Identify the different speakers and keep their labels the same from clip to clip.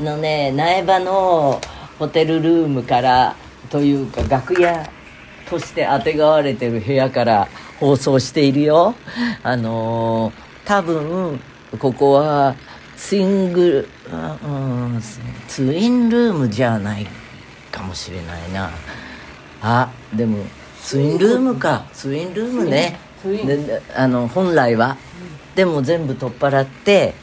Speaker 1: のね苗場のホテルルームからというか楽屋としてあてがわれてる部屋から放送しているよ。あのー多分ここはスイングあうんツインルームじゃないかもしれないな。あでもツインルームか。ツインルームね。あの本来は、でも全部取っ払って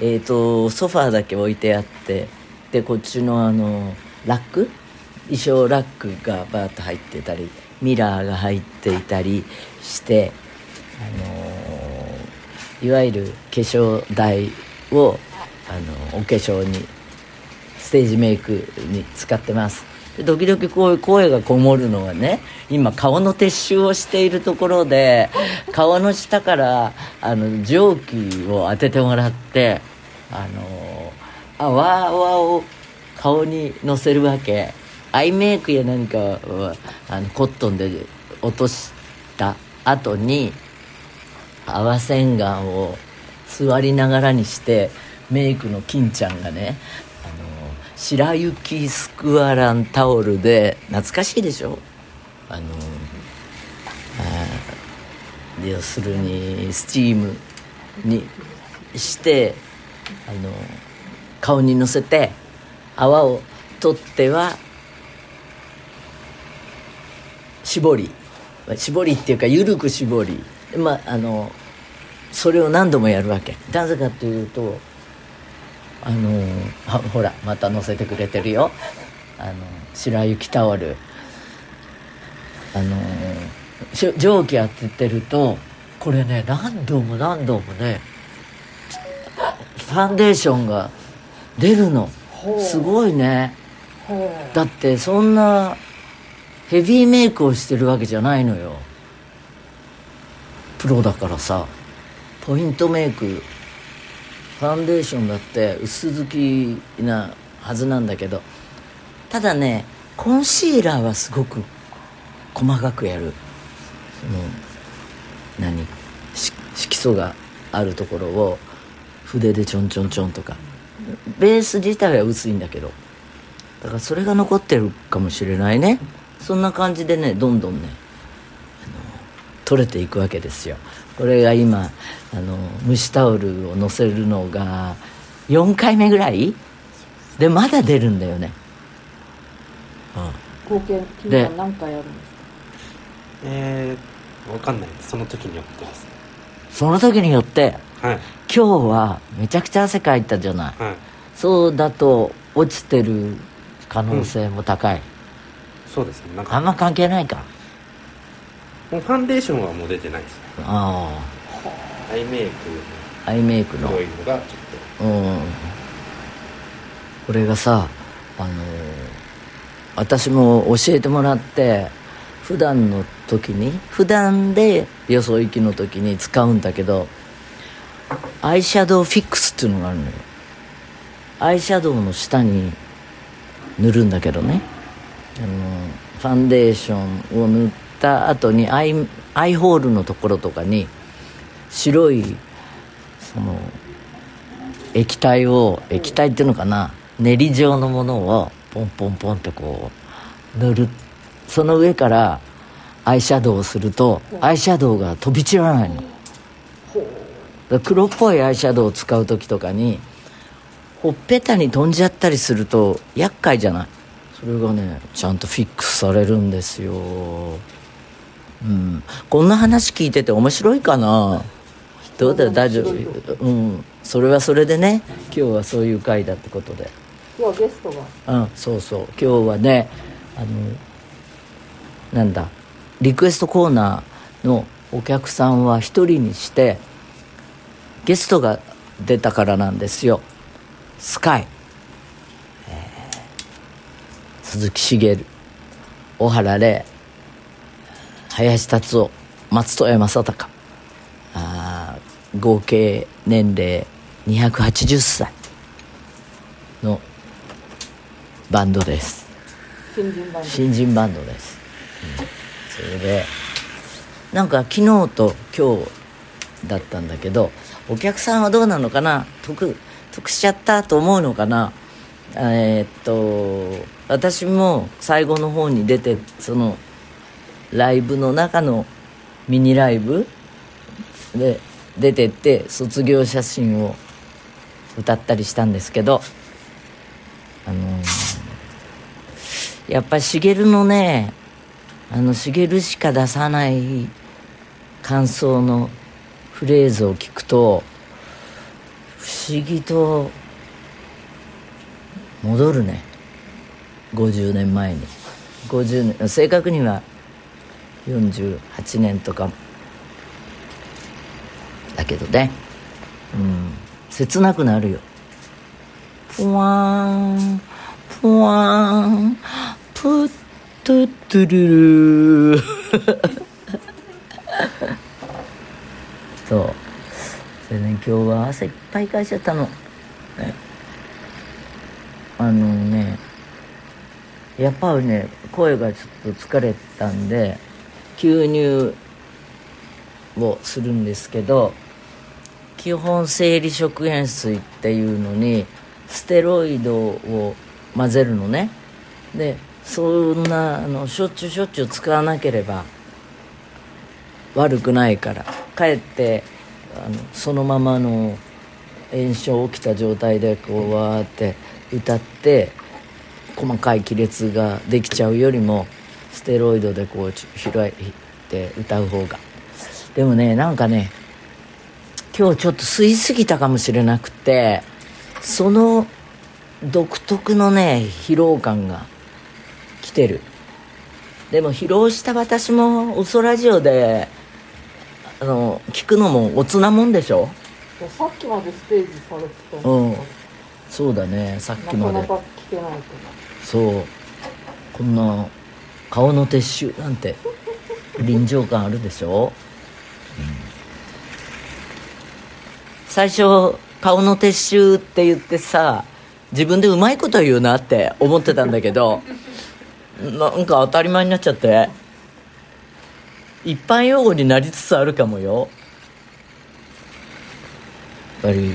Speaker 1: えー、とソファーだけ置いてあってでこっちのあのラック？衣装ラックがバーッと入ってたりミラーが入っていたりして、あのいわゆる化粧台をあのお化粧にステージメイクに使ってます。で時々こういう声がこもるのはね今顔の撤収をしているところで顔の下からあの蒸気を当ててもらってあの泡泡を顔にのせるわけ。アイメイクや何かはあのコットンで落とした後に泡洗顔を座りながらにしてメイクの金ちゃんがね白雪スクワランタオルで懐かしいでしょ？あのあ要するにスチームにしてあの顔にのせて泡を取っては絞り絞りっていうか緩く絞り。まああのそれを何度もやるわけ。なぜかというとあのあほらまた乗せてくれてるよ。あの白雪タオル。あのし蒸気当ててるとこれね何度も何度もねファンデーションが出るの。すごいね。だってそんなヘビーメイクをしてるわけじゃないのよ。プロだからさ。ポイントメイクファンデーションだって薄付きなはずなんだけどただねコンシーラーはすごく細かくやる。その何？色素があるところを筆でちょんちょんちょんとか。ベース自体は薄いんだけど。だからそれが残ってるかもしれないね。そんな感じでねどんどんね取れていくわけですよ。これが今あの蒸しタオルをのせるのが4回目ぐらい？でまだ出るんだよね、うん、
Speaker 2: 合計金
Speaker 1: で
Speaker 2: は何回あるんですか？
Speaker 3: えー、わかんない。その時によってです。ね
Speaker 1: その時によって？
Speaker 3: はい。
Speaker 1: 今日はめちゃくちゃ汗かいたじゃない。
Speaker 3: はい。
Speaker 1: そうだと落ちてる可能性も高い、
Speaker 3: そうですね。なんか
Speaker 1: あんま関係ないか
Speaker 3: もうファンデーションはもう出てないです。ね
Speaker 1: あ。
Speaker 3: アイメイク
Speaker 1: あアイメイクの。
Speaker 3: 黒いのがちょっ
Speaker 1: うん。これがさあのー私も教えてもらって普段の時に普段でよそ行きの時に使うんだけどアイシャドウフィックスっていうのがあるのよ。アイシャドウの下に塗るんだけどね。あのファンデーションを塗った後にアイアイホールのところとかに白いその液体を液体っていうのかな練り状のものをポンポンポンってこう塗る。その上からアイシャドウをするとアイシャドウが飛び散らないの。だ黒っぽいアイシャドウを使う時とかにほっぺたに飛んじゃったりすると厄介じゃない？それがねちゃんとフィックスされるんですよ。うん。こんな話聞いてて面白いかな？どうだ？よ大丈夫？うん。それはそれでね。今日はそういう回だってことで。
Speaker 2: 今日はゲストが。
Speaker 1: うん。そうそう。今日はねあのなんだ？リクエストコーナーのお客さんは一人にしてゲストが出たからなんですよ。スカイ、えー鈴木茂小原玲林達夫松任谷正隆。あー合計年齢280歳のバンドです。
Speaker 2: 新人バンド。
Speaker 1: 新人バンドです、うん。それでなんか昨日と今日だったんだけどお客さんはどうなのかな？得得しちゃったと思うのかな？えーっと私も最後の方に出てそのライブの中のミニライブで出てって卒業写真を歌ったりしたんですけどあのーやっぱり茂のねあの茂しか出さない感想のフレーズを聞くと不思議と戻るね。50年前に。50年正確には48年とか。だけどね。うん。切なくなるよ。ぷわーん。ぷわーん。ぷっとっとるる そう。でね今日は汗いっぱいかいちゃったの、ね、あのねやっぱりね声がちょっと疲れたんで吸入をするんですけど基本生理食塩水っていうのにステロイドを混ぜるのね。でそんなあのしょっちゅうしょっちゅう使わなければ悪くないからかえってあのそのままの炎症起きた状態でこうわーって歌って細かい亀裂ができちゃうよりもステロイドでこう開いて歌う方が。でもねなんかね今日ちょっと吸いすぎたかもしれなくてその独特のね疲労感が来てる。でも疲労した私も嘘ラジオであの聞くのもおつなもんでしょ？
Speaker 2: さっきまでステージされてた
Speaker 1: うん。
Speaker 2: の
Speaker 1: そうだねさっきまで。そう。こんな顔の撤収なんて臨場感あるでしょ？う、最初顔の撤収って言ってさ自分でうまいこと言うなって思ってたんだけどなんか当たり前になっちゃって一般用語になりつつあるかもよ。やっぱり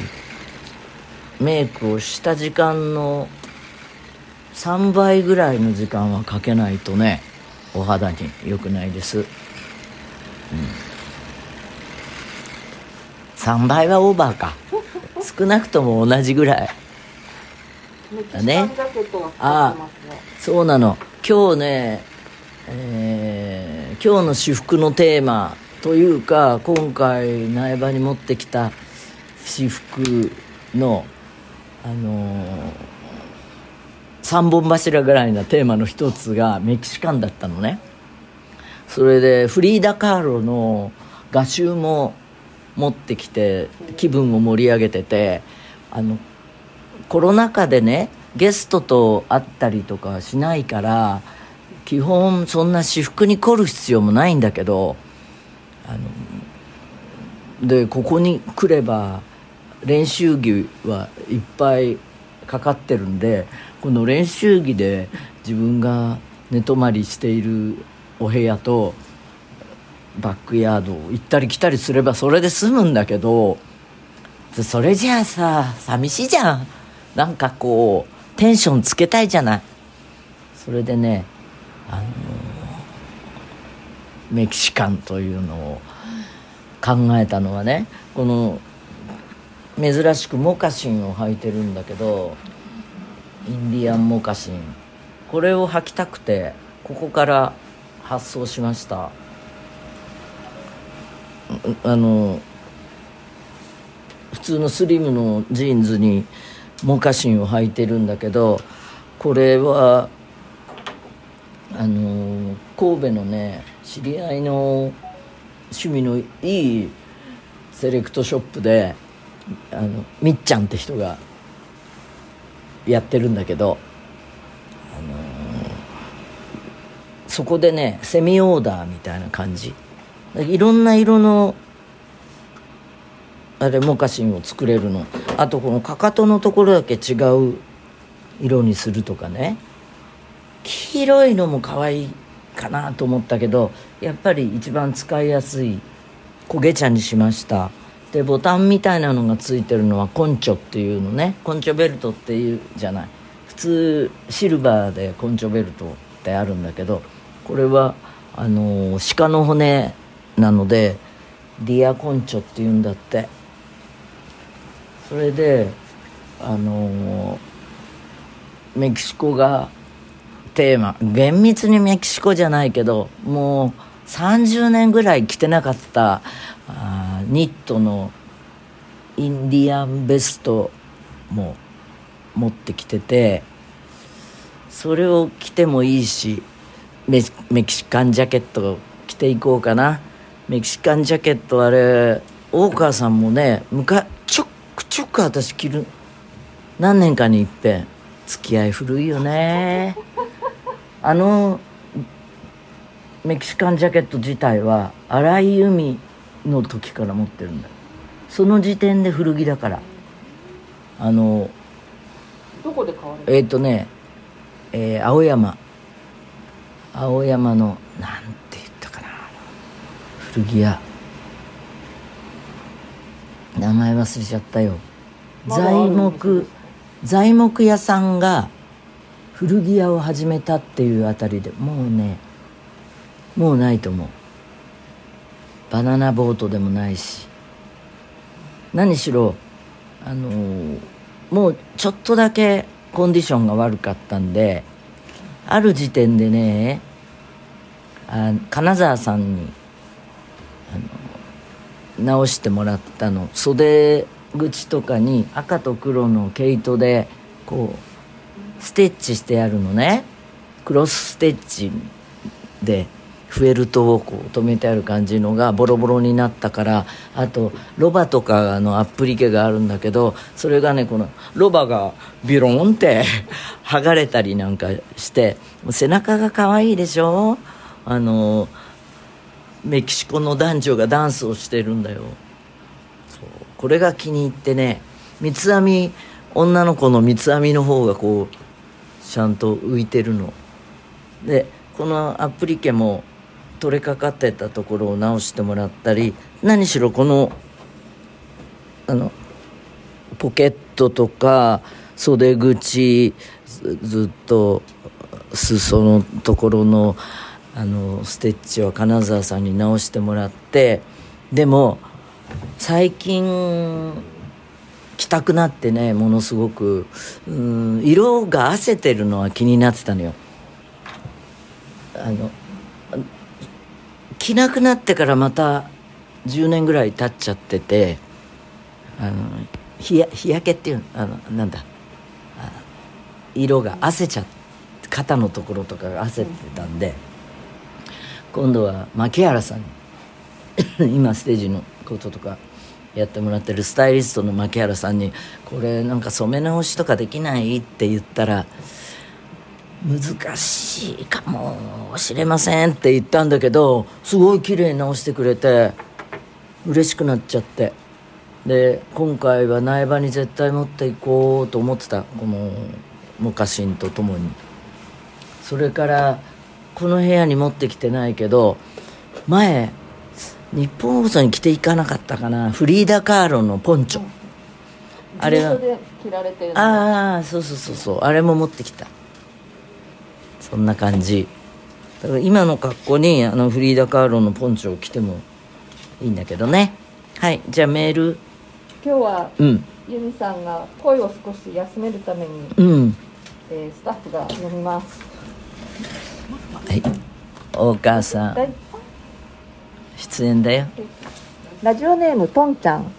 Speaker 1: メイクをした時間の3倍ぐらいの時間はかけないとねお肌に良くないです、うん、3倍はオーバーか。少なくとも同じぐらい。だね。
Speaker 2: シカンジャケットがかかってますね
Speaker 1: そうなの。今日ね、えー今日の私服のテーマというか今回苗場に持ってきた私服のあのー三本柱ぐらいなテーマの一つがメキシカンだったのね。それでフリーダ・カーロの画集も持ってきて気分を盛り上げててあのコロナ禍でねゲストと会ったりとかしないから基本そんな私服に凝る必要もないんだけどあのでここに来れば練習着はいっぱいかかってるんでこの練習着で自分が寝泊まりしているお部屋とバックヤード行ったり来たりすればそれで済むんだけどそれじゃあさ寂しいじゃん。なんかこうテンションつけたいじゃない。それでねあのメキシカンというのを考えたのはねこの珍しくモカシンを履いてるんだけどインディアンモカシン。これを履きたくてここから発送しました。あの普通のスリムのジーンズにモカシンを履いてるんだけどこれはあの神戸のね知り合いの趣味のいいセレクトショップであのみっちゃんって人がやってるんだけど、あのそこでねセミオーダーみたいな感じ。いろんな色のあれモカシンを作れるの。あとこのかかとのところだけ違う色にするとかね。黄色いのも可愛いかなと思ったけどやっぱり一番使いやすい焦げ茶にしました。でボタンみたいなのがついてるのはコンチョっていうのね。コンチョベルトっていうじゃない。普通シルバーでコンチョベルトってあるんだけどこれはあの鹿の骨なのでディアコンチョっていうんだって。それであのメキシコがテーマ。厳密にメキシコじゃないけどもう30年ぐらい着てなかったニットのインディアンベストも持ってきててそれを着てもいいしメメキシカンジャケットを着ていこうかな。メキシカンジャケットあれ大川さんもねむかちょくちょく私着る何年かにいっぺん付き合い古いよね。あのメキシカンジャケット自体は荒井由実の時から持ってるんだその時点で古着だから。あの
Speaker 2: どこで買われる
Speaker 1: えっ、とね、えー青山。青山のなんて言ったかな。古着屋。名前忘れちゃったよ。
Speaker 2: ま
Speaker 1: 材木材木屋さんが古着屋を始めたっていうあたりでもうねもうないと思うバナナボートでもないし。何しろあのーもうちょっとだけコンディションが悪かったんである時点でねあ金沢さんにあの直してもらったの。袖口とかに赤と黒の毛糸でこうステッチしてあるのね。クロスステッチで。フェルトをこう留めてある感じのがボロボロになったからあとロバとかのアップリケがあるんだけどそれがねこのロバがビロンって 剥がれたりなんかして背中が可愛いでしょ？あのメキシコの男女がダンスをしてるんだよ。そう。これが気に入ってね三つ編み女の子の三つ編みの方がこうちゃんと浮いてるの。でこのアプリケも取れかかってたところを直してもらったり何しろこのあのポケットとか袖口ずずっと裾のところのあのステッチは金沢さんに直してもらってでも最近着たくなってねものすごくうん色が褪せてるのは気になってたのよ。あの着なくなってからまた10年ぐらい経っちゃっててあの日日焼けっていうのあのなんだ色が褪せちゃって肩のところとかが褪せてたんで、今度は牧原さんに 今ステージのこととかやってもらってるスタイリストの牧原さんに「これなんか染め直しとかできない?」って言ったら「難しいかもしれません」って言ったんだけどすごい綺麗に直してくれて嬉しくなっちゃって。で今回は苗場に絶対持っていこうと思ってたこのモカシンとともに。それからこの部屋に持ってきてないけど前日本放送に着ていかなかったかな。フリーダ・カーロのポンチョ。あれが
Speaker 2: 事務所で着られてるの。
Speaker 1: ああそうそうそうそう。あれも持ってきたそんな感じ。だから今の格好にあのフリーダ・カーロのポンチョを着てもいいんだけどね。はいじゃあメール。
Speaker 2: 今日は
Speaker 1: うん。
Speaker 2: ユミさんが声を少し休めるために、
Speaker 1: うん。
Speaker 2: えースタッフが読みます。
Speaker 1: はい。お母さん。
Speaker 2: はい。
Speaker 1: 出演だよ。
Speaker 2: ラジオネームとんちゃん。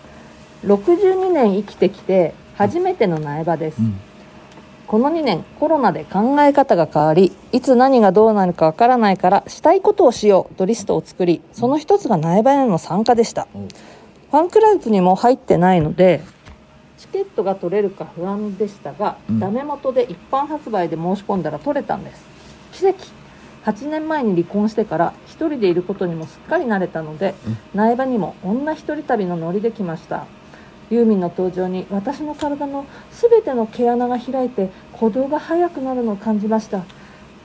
Speaker 2: 62年生きてきて初めての苗場です、
Speaker 1: うん。
Speaker 2: この2年コロナで考え方が変わりいつ何がどうなるかわからないからしたいことをしよう。とリストを作りその一つが苗場への参加でした。
Speaker 1: お
Speaker 2: ファンクラブにも入ってないのでチケットが取れるか不安でしたが、
Speaker 1: うん。
Speaker 2: ダメ元で一般発売で申し込んだら取れたんです。奇跡。8年前に離婚してから一人でいることにもすっかり慣れたので、苗場にも女一人旅のノリで来ました。ユーミンの登場に私の体の全ての毛穴が開いて鼓動が速くなるのを感じました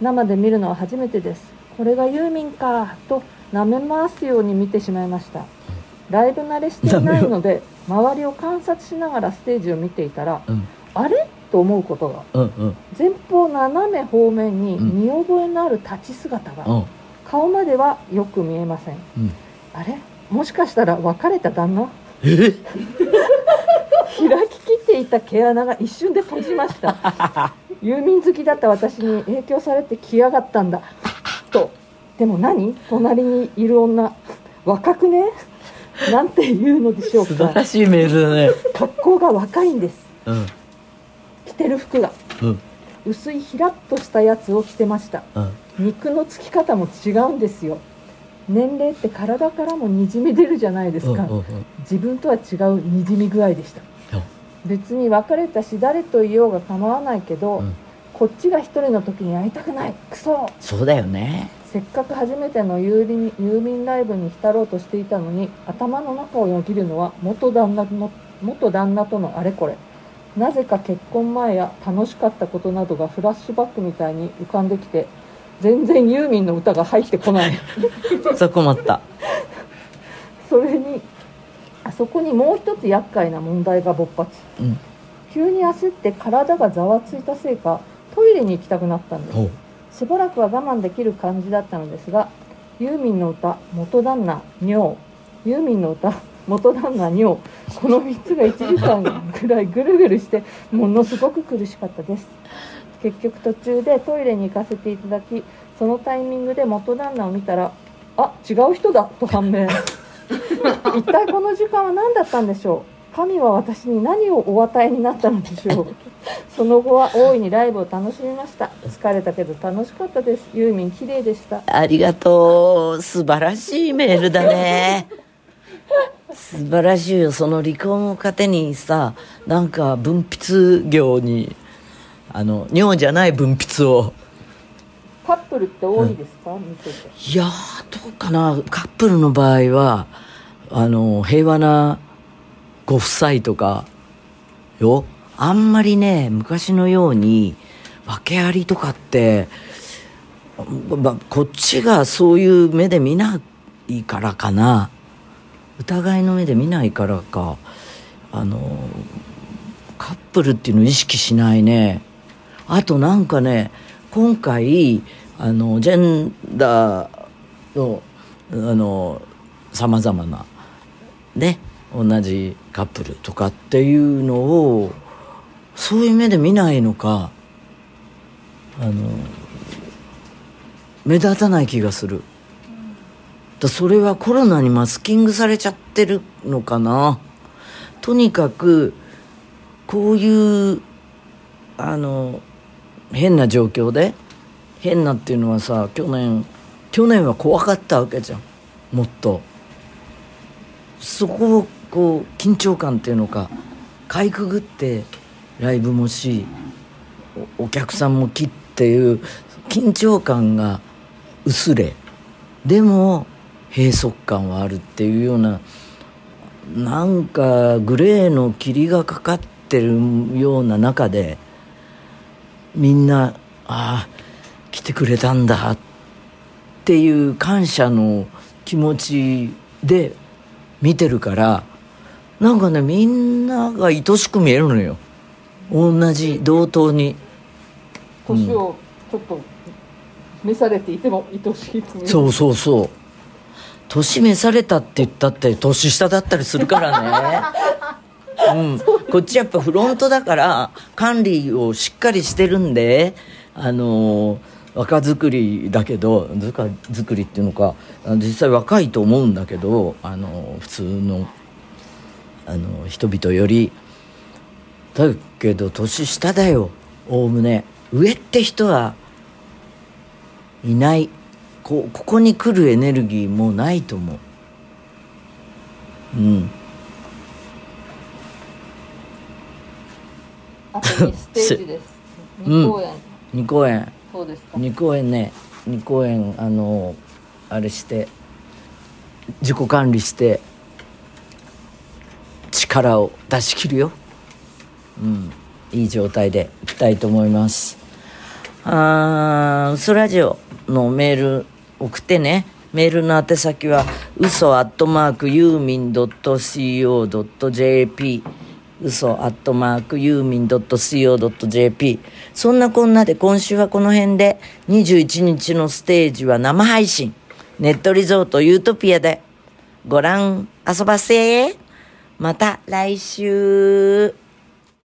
Speaker 2: 生で見るのは初めてです。これがユーミンかと舐め回すように見てしまいました。ライブ慣れしていないので周りを観察しながらステージを見ていたら
Speaker 1: うん。
Speaker 2: あれ？と思うことが。
Speaker 1: うんうん。
Speaker 2: 前方斜め方面に
Speaker 1: うん。
Speaker 2: 見覚えのある立ち姿が、
Speaker 1: うん。
Speaker 2: 顔まではよく見えません。
Speaker 1: うん。
Speaker 2: あれ？もしかしたら別れた旦那？
Speaker 1: え？
Speaker 2: 開ききっていた毛穴が一瞬で閉じました郵便好きだった私に影響されて来やがったんだ。と。でも何？隣にいる女。若くね？なんて言うのでしょう
Speaker 1: 素晴
Speaker 2: から
Speaker 1: しいメールだね。
Speaker 2: 格好が若いんです。
Speaker 1: うん。
Speaker 2: 着てる服が。
Speaker 1: うん。
Speaker 2: 薄いひらっとしたやつを着てました。
Speaker 1: うん。
Speaker 2: 肉のつき方も違うんですよ。年齢って体からもにじみ出るじゃないですか、
Speaker 1: うんうんうん。
Speaker 2: 自分とは違うにじみ具合でした。
Speaker 1: うん
Speaker 2: 別に別れたし誰といようが構わないけど、
Speaker 1: うん。
Speaker 2: こっちが一人の時に会いたくない。クソ。
Speaker 1: そうだよね。
Speaker 2: せっかく初めての郵便郵便ライブに浸ろうとしていたのに頭の中をよぎるのは元旦那の元旦那とのあれこれ。なぜか結婚前や楽しかったことなどがフラッシュバックみたいに浮かんできて全然ユーミンの歌が入ってこない。
Speaker 1: そこ困った。
Speaker 2: それにあそこにもう一つ厄介な問題が勃発。
Speaker 1: うん。
Speaker 2: 急に焦って体がざわついたせいかトイレに行きたくなったんです。しばらくは我慢できる感じだったのですがユーミンの歌元旦那尿。ユーミンの歌元旦那尿。この3つが1時間ぐらいぐるぐるしてものすごく苦しかったです。結局途中でトイレに行かせていただきそのタイミングで元旦那を見たらあ違う人だと判明 一体この時間は何だったんでしょう？神は私に何をお与えになったのでしょう？その後は大いにライブを楽しみました。疲れたけど楽しかったです。ユーミン綺麗でした。
Speaker 1: ありがとう。素晴らしいメールだね。素晴らしいよ。その離婚を糧にさなんか分泌業にあの尿じゃない分泌を
Speaker 2: カップルって多いですか、見てて。
Speaker 1: いやーどうかな。カップルの場合はあの平和なご夫妻とかよ。あんまりね昔のように訳ありとかって、ま、こっちがそういう目で見ないからかな。疑いの目で見ないからか。あのカップルっていうのを意識しないね。あとなんかね今回あのジェンダーのあのさまざまなね同じカップルとかっていうのをそういう目で見ないのかあの目立たない気がする。だそれはコロナにマスキングされちゃってるのかなとにかくこういうあの変な状況で変なっていうのはさ去年去年は怖かったわけじゃん。もっと。そこをこう緊張感っていうのかかいくぐってライブもしお客さんも来っていう緊張感が薄れ。でも閉塞感はあるっていうようななんかグレーの霧がかかってるような中でみんなああ来てくれたんだっていう感謝の気持ちで見てるからなんかねみんなが愛しく見えるのよ。同じ同等に。
Speaker 2: 年をちょっと召されていても愛しいく見える。
Speaker 1: そうそうそう。年召されたって言ったって年下だったりするからね うん。こっちやっぱフロントだから管理をしっかりしてるんであの若作りだけど若作りっていうのか実際若いと思うんだけどあの普通のあの人々より。だけど年下だよおおむね。上って人はいない。こここに来るエネルギーもないと思う。うん。
Speaker 2: あと2ステージです。
Speaker 1: うん
Speaker 2: 2公演、
Speaker 1: 2公演。
Speaker 2: そうですか。
Speaker 1: 2公演ね。2公演あのあれして自己管理して力を出し切るよ。うん。いい状態でいきたいと思います。あーウソラジオのメール送ってね。メールの宛先は嘘アットマークユーミン .co.jp 嘘アットマークユーミン .co.jp そんなこんなで今週はこの辺で21日のステージは生配信。ネットリゾートユートピアで。ご覧遊ばせまた来週。